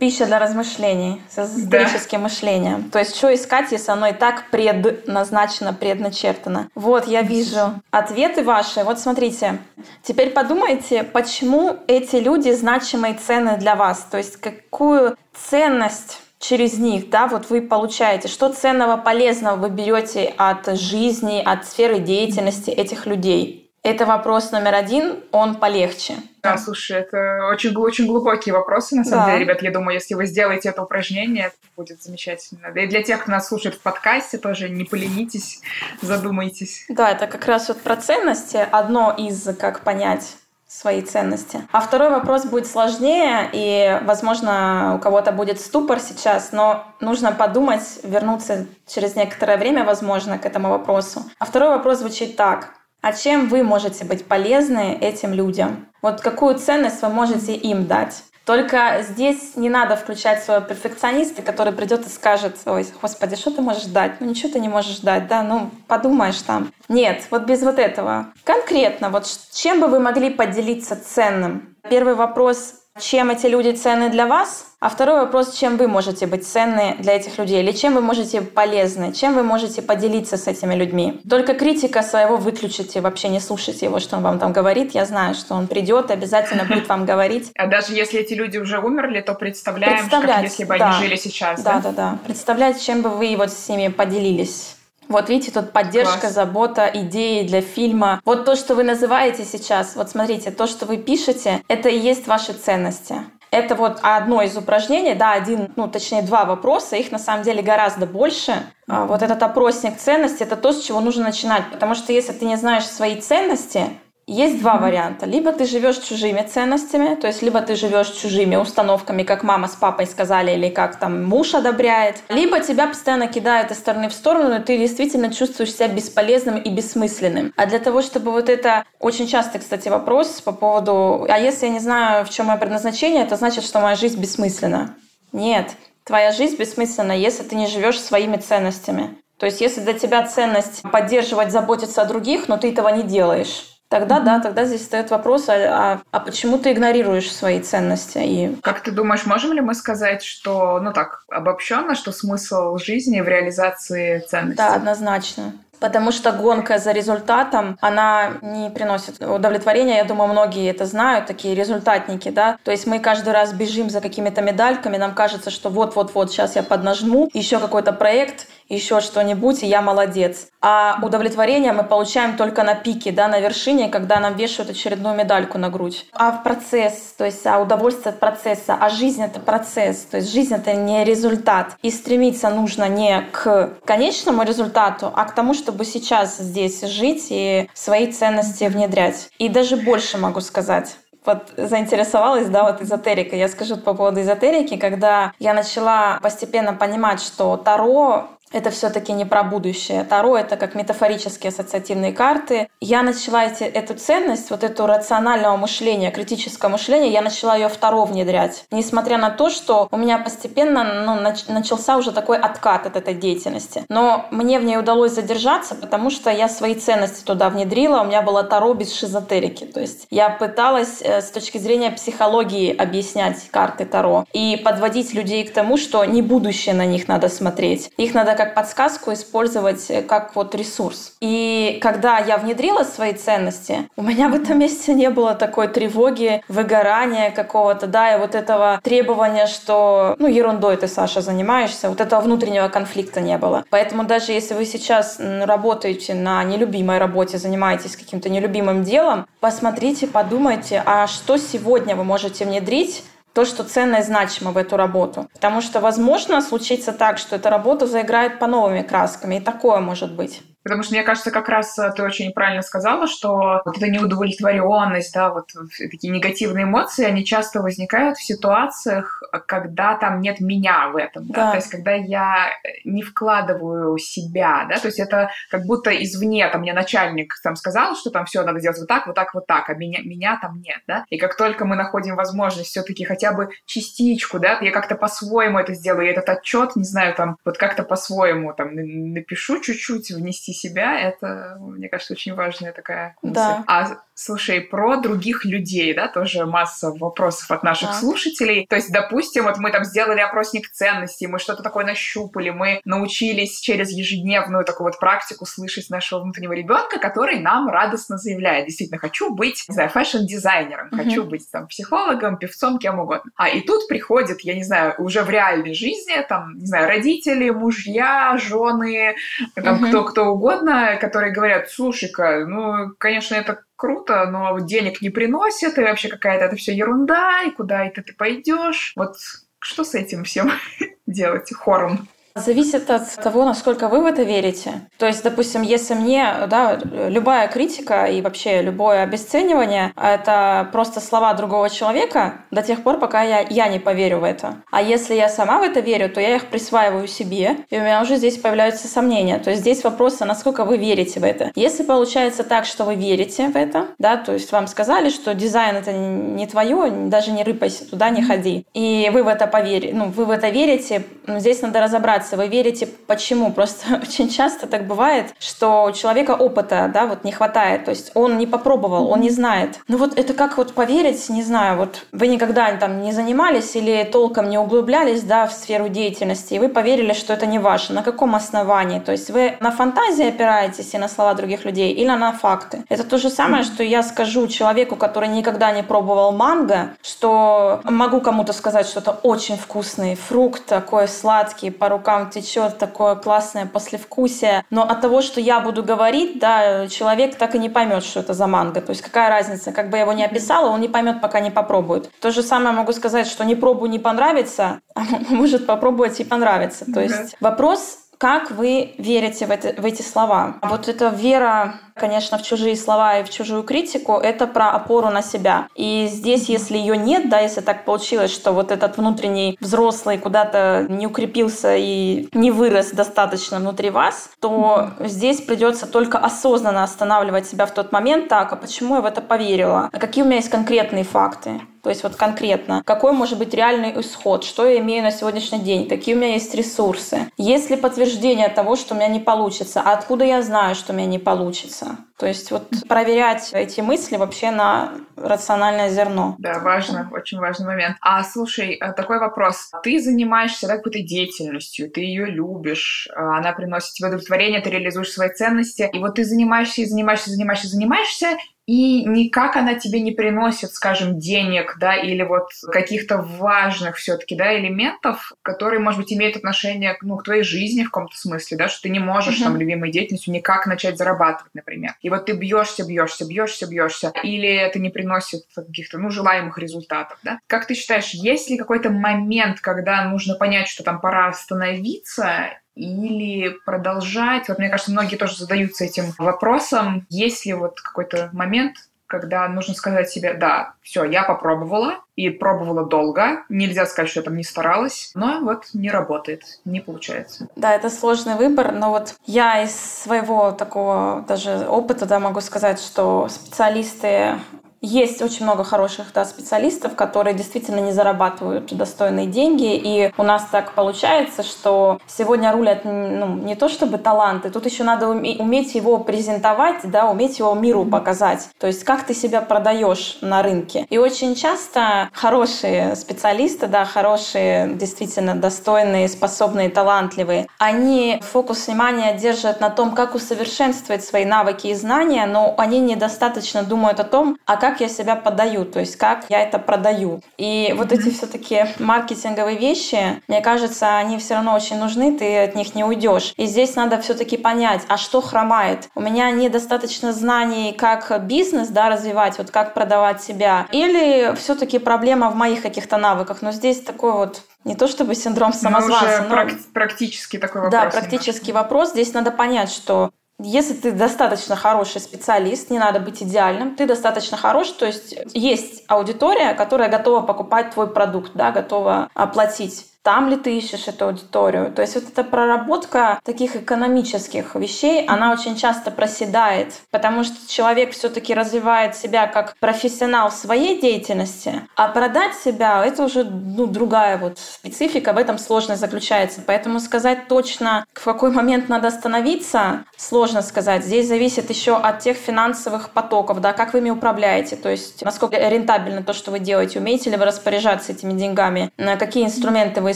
пища для размышлений, с эзотерическим да. мышлением. То есть, что искать, если оно и так предназначено, предначертано. Вот, я вижу ответы ваши. Вот смотрите. Теперь подумайте, почему эти люди значимые цены для вас? То есть, какую ценность через них, да, вот вы получаете, что ценного, полезного вы берете от жизни, от сферы деятельности этих людей. Это вопрос номер один, он полегче. Да, слушай, это очень, очень глубокие вопросы, на самом да. деле, ребят. Я думаю, если вы сделаете это упражнение, это будет замечательно. Да и для тех, кто нас слушает в подкасте, тоже не поленитесь, задумайтесь. Да, это как раз вот про ценности. Одно из, как понять свои ценности. А второй вопрос будет сложнее, и, возможно, у кого-то будет ступор сейчас, но нужно подумать, вернуться через некоторое время, возможно, к этому вопросу. А второй вопрос звучит так. А чем вы можете быть полезны этим людям? Вот какую ценность вы можете им дать? Только здесь не надо включать своего перфекциониста, который придет и скажет, ой, господи, что ты можешь дать? Ну ничего ты не можешь дать, да, ну подумаешь там. Нет, вот без вот этого. Конкретно, вот чем бы вы могли поделиться ценным? Первый вопрос, чем эти люди ценны для вас, а второй вопрос, чем вы можете быть ценны для этих людей, или чем вы можете полезны, чем вы можете поделиться с этими людьми. Только критика своего выключите, вообще не слушайте его, что он вам там говорит. Я знаю, что он придет, обязательно будет вам говорить. А даже если эти люди уже умерли, то представляем, как если бы да. они жили сейчас. Да, да, да. да. Представлять, чем бы вы вот с ними поделились. Вот видите, тут поддержка, Класс. забота, идеи для фильма. Вот то, что вы называете сейчас, вот смотрите, то, что вы пишете, это и есть ваши ценности. Это вот одно из упражнений, да, один, ну, точнее, два вопроса, их на самом деле гораздо больше. Mm-hmm. Вот этот опросник ценностей — это то, с чего нужно начинать, потому что если ты не знаешь свои ценности, есть два варианта. Либо ты живешь чужими ценностями, то есть либо ты живешь чужими установками, как мама с папой сказали, или как там муж одобряет, либо тебя постоянно кидают из стороны в сторону, и ты действительно чувствуешь себя бесполезным и бессмысленным. А для того, чтобы вот это очень часто, кстати, вопрос по поводу, а если я не знаю, в чем мое предназначение, это значит, что моя жизнь бессмысленна. Нет, твоя жизнь бессмысленна, если ты не живешь своими ценностями. То есть, если для тебя ценность поддерживать, заботиться о других, но ты этого не делаешь, Тогда да, тогда здесь стоит вопрос, а, а, а почему ты игнорируешь свои ценности? И... Как ты думаешь, можем ли мы сказать, что, ну так, обобщенно, что смысл жизни в реализации ценностей? Да, однозначно. Потому что гонка за результатом, она не приносит удовлетворения. Я думаю, многие это знают, такие результатники, да. То есть мы каждый раз бежим за какими-то медальками, нам кажется, что вот-вот-вот сейчас я поднажму, еще какой-то проект, еще что-нибудь, и я молодец. А удовлетворение мы получаем только на пике, да, на вершине, когда нам вешают очередную медальку на грудь. А в процесс, то есть а удовольствие от процесса, а жизнь — это процесс, то есть жизнь — это не результат. И стремиться нужно не к конечному результату, а к тому, чтобы сейчас здесь жить и свои ценности внедрять. И даже больше могу сказать вот заинтересовалась, да, вот эзотерика. Я скажу по поводу эзотерики, когда я начала постепенно понимать, что Таро это все-таки не про будущее. Таро — это как метафорические ассоциативные карты. Я начала эти, эту ценность, вот эту рационального мышления, критического мышления, я начала ее в Таро внедрять. Несмотря на то, что у меня постепенно ну, нач, начался уже такой откат от этой деятельности. Но мне в ней удалось задержаться, потому что я свои ценности туда внедрила. У меня было Таро без шизотерики. То есть я пыталась э, с точки зрения психологии объяснять карты Таро и подводить людей к тому, что не будущее на них надо смотреть. Их надо как подсказку использовать э, как вот ресурс. И когда я внедрила свои ценности, у меня в этом месте не было такой тревоги, выгорания какого-то, да, и вот этого требования, что, ну, ерундой ты, Саша, занимаешься, вот этого внутреннего конфликта не было. Поэтому даже если вы сейчас работаете на нелюбимой работе, занимаетесь каким-то нелюбимым делом, посмотрите, подумайте, а что сегодня вы можете внедрить, то, что ценно и значимо в эту работу. Потому что, возможно, случится так, что эта работа заиграет по новыми красками, и такое может быть. Потому что, мне кажется, как раз э, ты очень правильно сказала, что вот эта неудовлетворенность, да, вот такие негативные эмоции, они часто возникают в ситуациях, когда там нет меня в этом, да, да? то есть когда я не вкладываю себя, да, то есть это как будто извне, там мне начальник там сказал, что там все надо делать вот так, вот так, вот так, а меня, меня там нет, да, и как только мы находим возможность все-таки хотя бы частичку, да, я как-то по-своему это сделаю, я этот отчет, не знаю, там, вот как-то по-своему там напишу чуть-чуть, внести себя, это, мне кажется, очень важная такая мысль. Да. А слушай, про других людей, да, тоже масса вопросов от наших так. слушателей. То есть, допустим, вот мы там сделали опросник ценностей, мы что-то такое нащупали, мы научились через ежедневную такую вот практику слышать нашего внутреннего ребенка, который нам радостно заявляет, действительно, хочу быть, не знаю, fashion-дизайнером, mm-hmm. хочу быть там психологом, певцом, кем угодно. А и тут приходит, я не знаю, уже в реальной жизни, там, не знаю, родители, мужья, жены, там, mm-hmm. кто, кто угодно, которые говорят, слушай-ка, ну, конечно, это круто, но денег не приносит, и вообще какая-то это все ерунда, и куда это ты пойдешь. Вот что с этим всем *laughs* делать хором? Зависит от того, насколько вы в это верите. То есть, допустим, если мне, да, любая критика и вообще любое обесценивание — это просто слова другого человека до тех пор, пока я, я не поверю в это. А если я сама в это верю, то я их присваиваю себе, и у меня уже здесь появляются сомнения. То есть здесь вопрос, а насколько вы верите в это. Если получается так, что вы верите в это, да, то есть вам сказали, что дизайн — это не твое, даже не рыпайся, туда не ходи, и вы в это поверите, ну, вы в это верите, здесь надо разобраться, нравится, вы верите, почему. Просто *laughs* очень часто так бывает, что у человека опыта, да, вот не хватает, то есть он не попробовал, он не знает. Ну вот это как вот поверить, не знаю, вот вы никогда там не занимались или толком не углублялись, да, в сферу деятельности, и вы поверили, что это не ваше. На каком основании? То есть вы на фантазии опираетесь и на слова других людей или на факты? Это то же самое, что я скажу человеку, который никогда не пробовал манго, что могу кому-то сказать, что это очень вкусный фрукт, такой сладкий, по рукам рукам течет такое классное послевкусие. Но от того, что я буду говорить, да, человек так и не поймет, что это за манго. То есть какая разница, как бы я его не описала, он не поймет, пока не попробует. То же самое могу сказать, что не пробую, не понравится, а *laughs* может попробовать и понравится. То есть вопрос как вы верите в, это, в эти слова? Вот эта вера конечно, в чужие слова и в чужую критику, это про опору на себя. И здесь, если ее нет, да, если так получилось, что вот этот внутренний взрослый куда-то не укрепился и не вырос достаточно внутри вас, то здесь придется только осознанно останавливать себя в тот момент, так, а почему я в это поверила? А какие у меня есть конкретные факты? То есть вот конкретно, какой может быть реальный исход, что я имею на сегодняшний день, какие у меня есть ресурсы. Есть ли подтверждение того, что у меня не получится, а откуда я знаю, что у меня не получится? Wasser. То есть вот проверять эти мысли вообще на рациональное зерно. Да, важно, очень важный момент. А слушай, э, такой вопрос. Ты занимаешься да, какой-то деятельностью, ты ее любишь, э, она приносит тебе удовлетворение, ты реализуешь свои ценности, и вот ты занимаешься и занимаешься, занимаешься, занимаешься, и никак она тебе не приносит, скажем, денег, да, или вот каких-то важных все-таки, да, элементов, которые, может быть, имеют отношение, ну, к твоей жизни в каком-то смысле, да, что ты не можешь uh-huh. там любимой деятельностью никак начать зарабатывать, например. И вот ты бьешься, бьешься, бьешься, бьешься, или это не приносит каких-то, ну, желаемых результатов, да. Как ты считаешь, есть ли какой-то момент, когда нужно понять, что там пора остановиться или продолжать? Вот мне кажется, многие тоже задаются этим вопросом. Есть ли вот какой-то момент, когда нужно сказать себе, да, все, я попробовала, и пробовала долго. Нельзя сказать, что я там не старалась, но вот не работает, не получается. Да, это сложный выбор, но вот я из своего такого даже опыта, да, могу сказать, что специалисты Есть очень много хороших да, специалистов, которые действительно не зарабатывают достойные деньги. И у нас так получается, что сегодня рулят ну, не то чтобы таланты, тут еще надо уметь его презентовать, да, уметь его миру показать. То есть как ты себя продаешь на рынке. И очень часто хорошие специалисты, да, хорошие, действительно достойные, способные, талантливые, они фокус внимания держат на том, как усовершенствовать свои навыки и знания, но они недостаточно думают о том, а как я себя подаю, то есть как я это продаю. И вот эти все-таки маркетинговые вещи, мне кажется, они все равно очень нужны, ты от них не уйдешь. И здесь надо все-таки понять, а что хромает? У меня недостаточно знаний, как бизнес да, развивать, вот как продавать себя, или все-таки проблема в моих каких-то навыках. Но здесь такой вот не то чтобы синдром ну, самозванца, но... Уже но... практически такой вопрос. Да, практический вопрос. Здесь надо понять, что если ты достаточно хороший специалист, не надо быть идеальным, ты достаточно хорош, то есть есть аудитория, которая готова покупать твой продукт, да, готова оплатить там ли ты ищешь эту аудиторию. То есть вот эта проработка таких экономических вещей, она очень часто проседает, потому что человек все-таки развивает себя как профессионал в своей деятельности, а продать себя — это уже ну, другая вот специфика, в этом сложность заключается. Поэтому сказать точно, в какой момент надо остановиться, сложно сказать. Здесь зависит еще от тех финансовых потоков, да, как вы ими управляете, то есть насколько рентабельно то, что вы делаете, умеете ли вы распоряжаться этими деньгами, на какие инструменты вы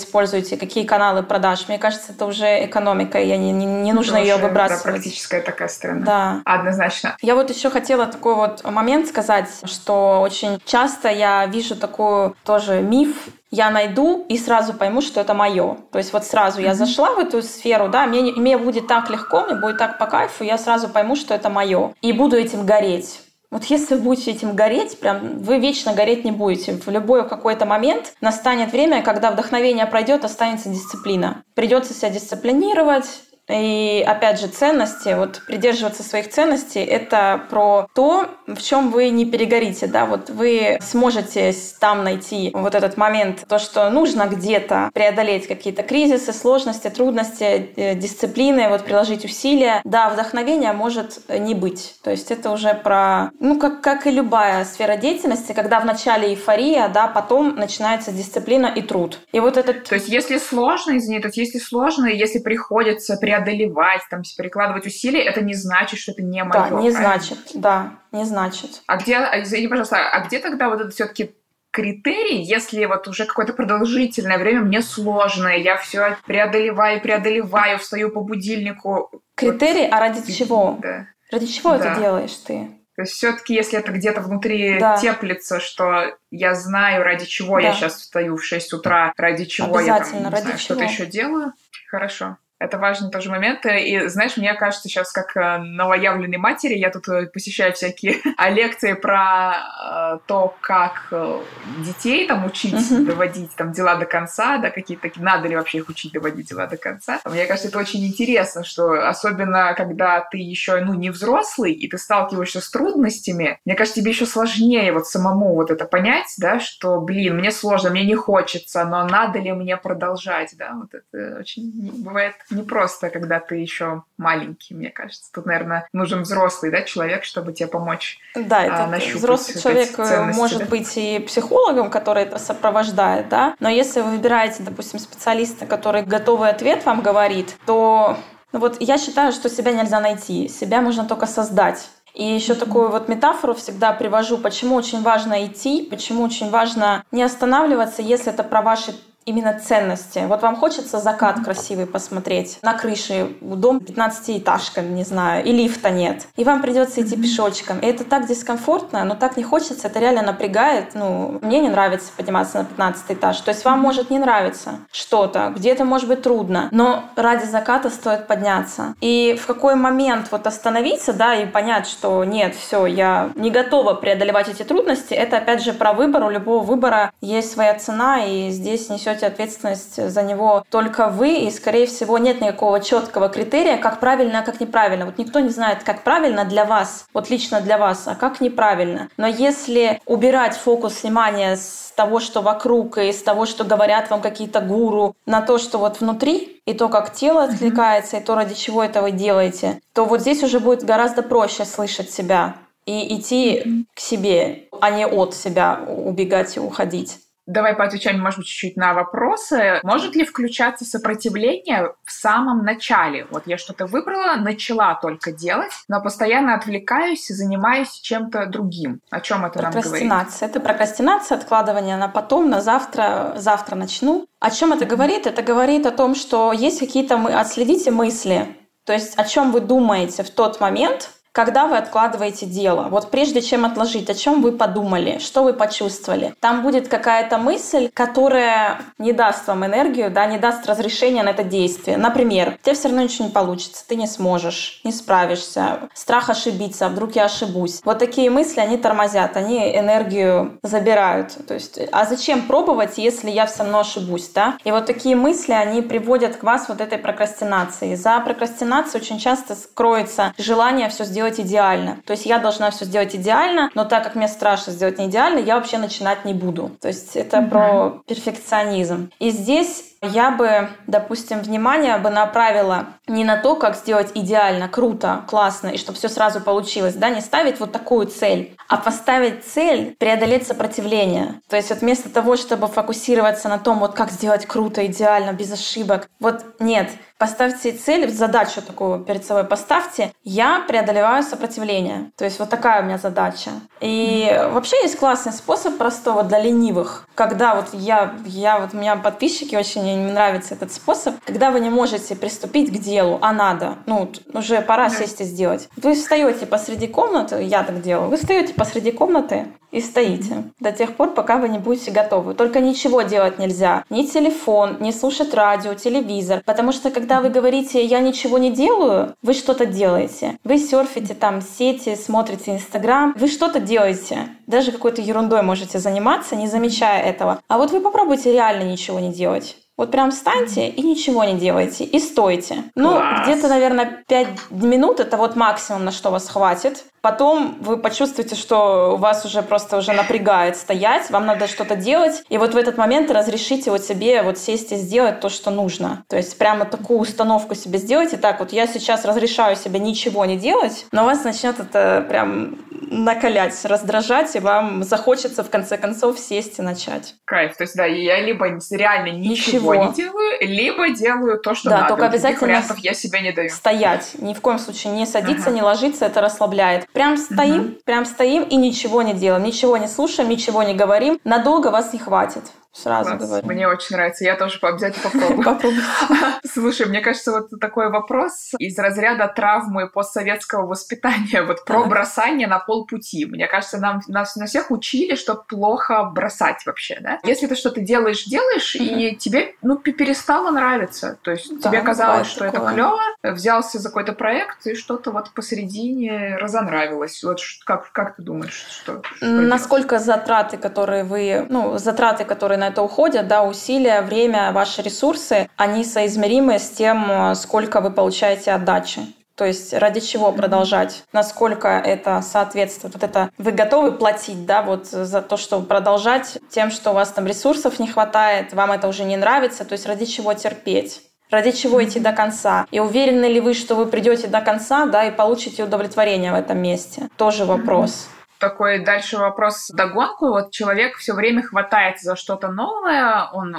используете, какие каналы продаж. Мне кажется, это уже экономика, и не, не, не нужно это ее выбрасывать. Да, практическая такая сторона. Да. Однозначно. Я вот еще хотела такой вот момент сказать, что очень часто я вижу такую тоже миф, я найду и сразу пойму, что это мое. То есть вот сразу mm-hmm. я зашла в эту сферу, да, мне, мне будет так легко, мне будет так по кайфу, я сразу пойму, что это мое. И буду этим гореть. Вот если вы будете этим гореть, прям вы вечно гореть не будете. В любой какой-то момент настанет время, когда вдохновение пройдет, останется дисциплина. Придется себя дисциплинировать, и опять же, ценности, вот придерживаться своих ценностей, это про то, в чем вы не перегорите, да, вот вы сможете там найти вот этот момент, то, что нужно где-то преодолеть какие-то кризисы, сложности, трудности, э, дисциплины, вот приложить усилия. Да, вдохновения может не быть. То есть это уже про, ну, как, как и любая сфера деятельности, когда в начале эйфория, да, потом начинается дисциплина и труд. И вот этот... То есть если сложно, извини, то есть если сложно, если приходится преодолеть преодолевать, там, перекладывать усилия, это не значит, что это не мое. Да, не значит, да, не значит. А где, а, извини, пожалуйста, а где тогда вот это все-таки критерий, если вот уже какое-то продолжительное время мне сложно, я все преодолеваю, преодолеваю, встаю по будильнику. Критерий, вот, а ради чего? Да. Ради чего да. это делаешь ты? То есть все-таки, если это где-то внутри да. теплится, что я знаю, ради чего да. я сейчас встаю в 6 утра, ради чего я там, ради знаю, что-то еще делаю, хорошо. Это важный тоже момент. И, знаешь, мне кажется, сейчас как э, новоявленной матери, я тут э, посещаю всякие *laughs* лекции про э, то, как детей там учить uh-huh. доводить там дела до конца, да, какие-то такие, надо ли вообще их учить доводить дела до конца. Мне кажется, это очень интересно, что особенно когда ты еще, ну, не взрослый, и ты сталкиваешься с трудностями, мне кажется, тебе еще сложнее вот самому вот это понять, да, что, блин, мне сложно, мне не хочется, но надо ли мне продолжать, да, вот это очень бывает не просто, когда ты еще маленький, мне кажется. Тут, наверное, нужен взрослый да, человек, чтобы тебе помочь Да, это а, взрослый человек может да? быть и психологом, который это сопровождает, да, но если вы выбираете, допустим, специалиста, который готовый ответ вам говорит, то ну вот я считаю, что себя нельзя найти, себя можно только создать. И еще такую вот метафору всегда привожу, почему очень важно идти, почему очень важно не останавливаться, если это про ваши именно ценности. Вот вам хочется закат красивый посмотреть на крыше, дом 15-этажка, не знаю, и лифта нет. И вам придется идти пешочком. И это так дискомфортно, но так не хочется, это реально напрягает. Ну, мне не нравится подниматься на 15 этаж. То есть вам может не нравиться что-то, где-то может быть трудно, но ради заката стоит подняться. И в какой момент вот остановиться, да, и понять, что нет, все, я не готова преодолевать эти трудности, это опять же про выбор. У любого выбора есть своя цена, и здесь несет несете ответственность за него только вы, и, скорее всего, нет никакого четкого критерия, как правильно, а как неправильно. Вот никто не знает, как правильно для вас, вот лично для вас, а как неправильно. Но если убирать фокус внимания с того, что вокруг, и с того, что говорят вам какие-то гуру, на то, что вот внутри, и то, как тело откликается, и то, ради чего это вы делаете, то вот здесь уже будет гораздо проще слышать себя и идти к себе, а не от себя убегать и уходить. Давай поотвечаем, может быть, чуть-чуть на вопросы. Может ли включаться сопротивление в самом начале? Вот я что-то выбрала, начала только делать, но постоянно отвлекаюсь и занимаюсь чем-то другим. О чем это нам говорит? Прокрастинация. Это прокрастинация, откладывание на потом, на завтра, завтра начну. О чем это говорит? Это говорит о том, что есть какие-то... Мы... Отследите мысли. То есть о чем вы думаете в тот момент, когда вы откладываете дело, вот прежде чем отложить, о чем вы подумали, что вы почувствовали, там будет какая-то мысль, которая не даст вам энергию, да, не даст разрешения на это действие. Например, тебе все равно ничего не получится, ты не сможешь, не справишься, страх ошибиться, вдруг я ошибусь. Вот такие мысли, они тормозят, они энергию забирают. То есть, а зачем пробовать, если я все равно ошибусь, да? И вот такие мысли, они приводят к вас вот этой прокрастинации. За прокрастинацией очень часто скроется желание все сделать сделать идеально. То есть я должна все сделать идеально, но так как мне страшно сделать не идеально, я вообще начинать не буду. То есть это mm-hmm. про перфекционизм. И здесь я бы, допустим, внимание бы направила не на то, как сделать идеально, круто, классно, и чтобы все сразу получилось, да, не ставить вот такую цель, а поставить цель преодолеть сопротивление. То есть вот вместо того, чтобы фокусироваться на том, вот как сделать круто, идеально, без ошибок, вот нет, поставьте цель, задачу такую перед собой поставьте, я преодолеваю сопротивление. То есть вот такая у меня задача. И вообще есть классный способ простого для ленивых, когда вот я, я вот у меня подписчики очень мне нравится этот способ, когда вы не можете приступить к делу, а надо, ну, уже пора сесть и сделать. Вы встаете посреди комнаты, я так делаю, вы встаете посреди комнаты и стоите до тех пор, пока вы не будете готовы. Только ничего делать нельзя. Ни телефон, ни слушать радио, телевизор. Потому что когда вы говорите «я ничего не делаю», вы что-то делаете. Вы серфите там сети, смотрите Инстаграм, вы что-то делаете. Даже какой-то ерундой можете заниматься, не замечая этого. А вот вы попробуйте реально ничего не делать. Вот прям встаньте и ничего не делайте, и стойте. Ну, где-то, наверное, 5 минут это вот максимум, на что вас хватит. Потом вы почувствуете, что у вас уже просто уже напрягает стоять, вам надо что-то делать, и вот в этот момент разрешите вот себе вот сесть и сделать то, что нужно. То есть прямо такую установку себе сделайте. Так, вот я сейчас разрешаю себе ничего не делать, но вас начнет это прям накалять, раздражать, и вам захочется в конце концов сесть и начать. Кайф. То есть, да, я либо реально ничего, ничего. не делаю, либо делаю то, что да, надо. только обязательно я себя не даю. Стоять. Ни в коем случае не садиться, ага. не ложиться, это расслабляет. Прям стоим, угу. прям стоим и ничего не делаем, ничего не слушаем, ничего не говорим. Надолго вас не хватит. Сразу Класс. говорю. Мне очень нравится. Я тоже обязательно попробую. *laughs* Слушай, мне кажется, вот такой вопрос из разряда травмы постсоветского воспитания, вот про бросание на полпути. Мне кажется, нам нас на всех учили, что плохо бросать вообще, да? Если ты что-то делаешь, делаешь, и тебе, ну, перестало нравиться. То есть тебе казалось, что это клево, взялся за какой-то проект, и что-то вот посередине разонравилось. Вот как, как ты думаешь, что? Насколько затраты, которые вы, ну, затраты, которые на это уходят, да, усилия, время, ваши ресурсы, они соизмеримы с тем, э, сколько вы получаете отдачи. То есть ради чего продолжать? Насколько это соответствует? Вот это вы готовы платить, да, вот за то, чтобы продолжать тем, что у вас там ресурсов не хватает, вам это уже не нравится, то есть ради чего терпеть? Ради чего идти до конца? И уверены ли вы, что вы придете до конца, да, и получите удовлетворение в этом месте? Тоже вопрос. Mm-hmm такой дальше вопрос догонку. Вот человек все время хватается за что-то новое, он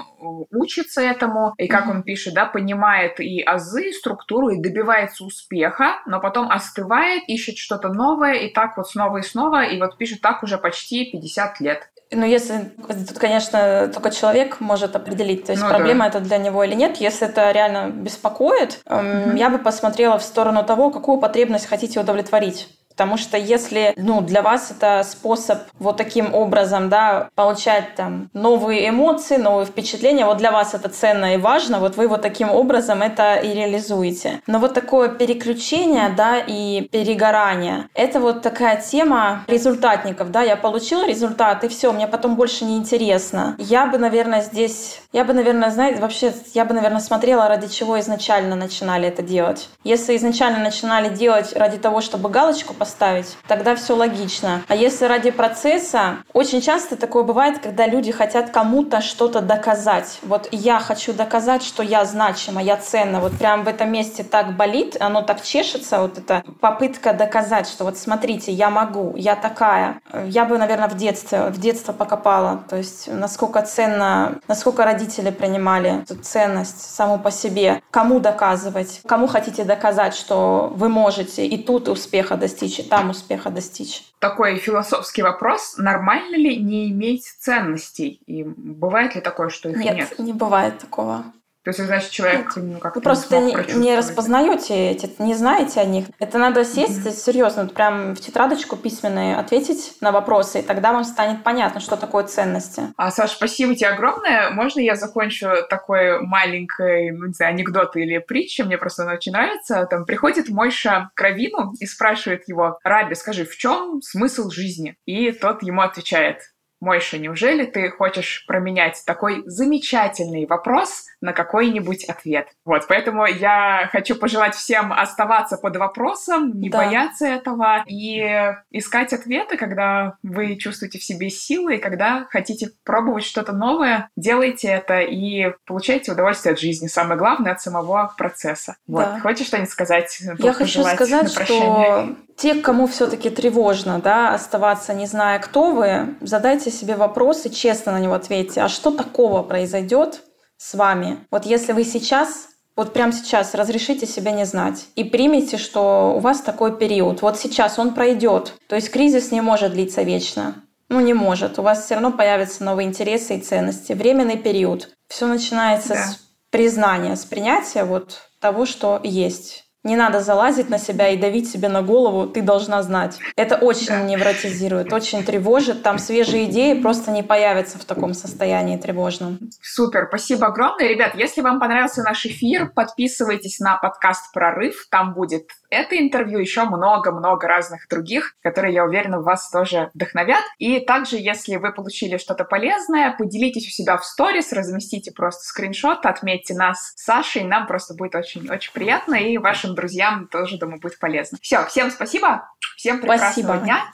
учится этому, и как он пишет, да, понимает и азы, и структуру, и добивается успеха, но потом остывает, ищет что-то новое, и так вот снова и снова, и вот пишет так уже почти 50 лет. Ну, если тут, конечно, только человек может определить, то есть ну, проблема да. это для него или нет. Если это реально беспокоит, mm-hmm. я бы посмотрела в сторону того, какую потребность хотите удовлетворить. Потому что если ну, для вас это способ вот таким образом да, получать там, новые эмоции, новые впечатления, вот для вас это ценно и важно, вот вы вот таким образом это и реализуете. Но вот такое переключение да, и перегорание, это вот такая тема результатников. Да, я получила результат, и все, мне потом больше не интересно. Я бы, наверное, здесь, я бы, наверное, знаете, вообще, я бы, наверное, смотрела, ради чего изначально начинали это делать. Если изначально начинали делать ради того, чтобы галочку поставить, тогда все логично. А если ради процесса, очень часто такое бывает, когда люди хотят кому-то что-то доказать. Вот я хочу доказать, что я значима, я ценна. Вот прям в этом месте так болит, оно так чешется, вот эта попытка доказать, что вот смотрите, я могу, я такая. Я бы, наверное, в детстве, в детство покопала. То есть насколько ценно, насколько родители принимали эту ценность саму по себе. Кому доказывать, кому хотите доказать, что вы можете и тут успеха достичь, и там успеха достичь. Такой философский вопрос. Нормально ли не иметь ценностей? И бывает ли такое, что их нет? Нет, не бывает такого. То есть, значит, человек ну, как Вы просто не, не распознаете эти, не знаете о них. Это надо сесть mm-hmm. серьезно, вот прям в тетрадочку письменные ответить на вопросы, и тогда вам станет понятно, что такое ценности. А, Саша, спасибо тебе огромное. Можно я закончу такой маленький, ну, не знаю, анекдот или притча? Мне просто она очень нравится. Там приходит Мойша к Равину и спрашивает его, Раби, скажи, в чем смысл жизни? И тот ему отвечает, Мойша, неужели ты хочешь променять такой замечательный вопрос на какой-нибудь ответ? Вот, поэтому я хочу пожелать всем оставаться под вопросом, не да. бояться этого и искать ответы, когда вы чувствуете в себе силы, и когда хотите пробовать что-то новое, делайте это и получайте удовольствие от жизни. Самое главное от самого процесса. Вот, да. хочешь что-нибудь сказать? Я хочу сказать, что те, кому все-таки тревожно да, оставаться, не зная, кто вы, задайте себе вопросы, честно на него ответьте. А что такого произойдет с вами? Вот если вы сейчас вот прямо сейчас разрешите себя не знать и примите, что у вас такой период. Вот сейчас он пройдет. То есть кризис не может длиться вечно. Ну, не может. У вас все равно появятся новые интересы и ценности. Временный период. Все начинается да. с признания, с принятия вот того, что есть. Не надо залазить на себя и давить себе на голову, ты должна знать. Это очень невротизирует, очень тревожит. Там свежие идеи просто не появятся в таком состоянии тревожном. Супер, спасибо огромное. Ребят, если вам понравился наш эфир, подписывайтесь на подкаст «Прорыв». Там будет это интервью, еще много-много разных других, которые, я уверена, вас тоже вдохновят. И также, если вы получили что-то полезное, поделитесь у себя в сторис, разместите просто скриншот, отметьте нас с Сашей, нам просто будет очень-очень приятно, и вашим друзьям тоже, думаю, будет полезно. Все, всем спасибо, всем прекрасного спасибо. дня.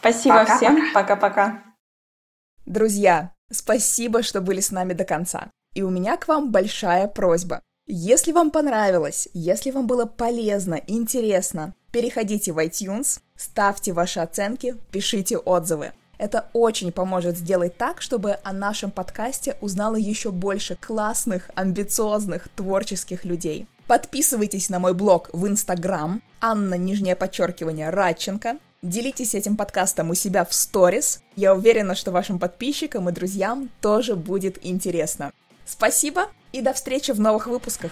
Спасибо пока, всем, пока-пока. Друзья, спасибо, что были с нами до конца. И у меня к вам большая просьба. Если вам понравилось, если вам было полезно, интересно, переходите в iTunes, ставьте ваши оценки, пишите отзывы. Это очень поможет сделать так, чтобы о нашем подкасте узнало еще больше классных, амбициозных, творческих людей. Подписывайтесь на мой блог в Инстаграм, Анна, нижнее подчеркивание, Радченко. Делитесь этим подкастом у себя в сторис. Я уверена, что вашим подписчикам и друзьям тоже будет интересно. Спасибо и до встречи в новых выпусках.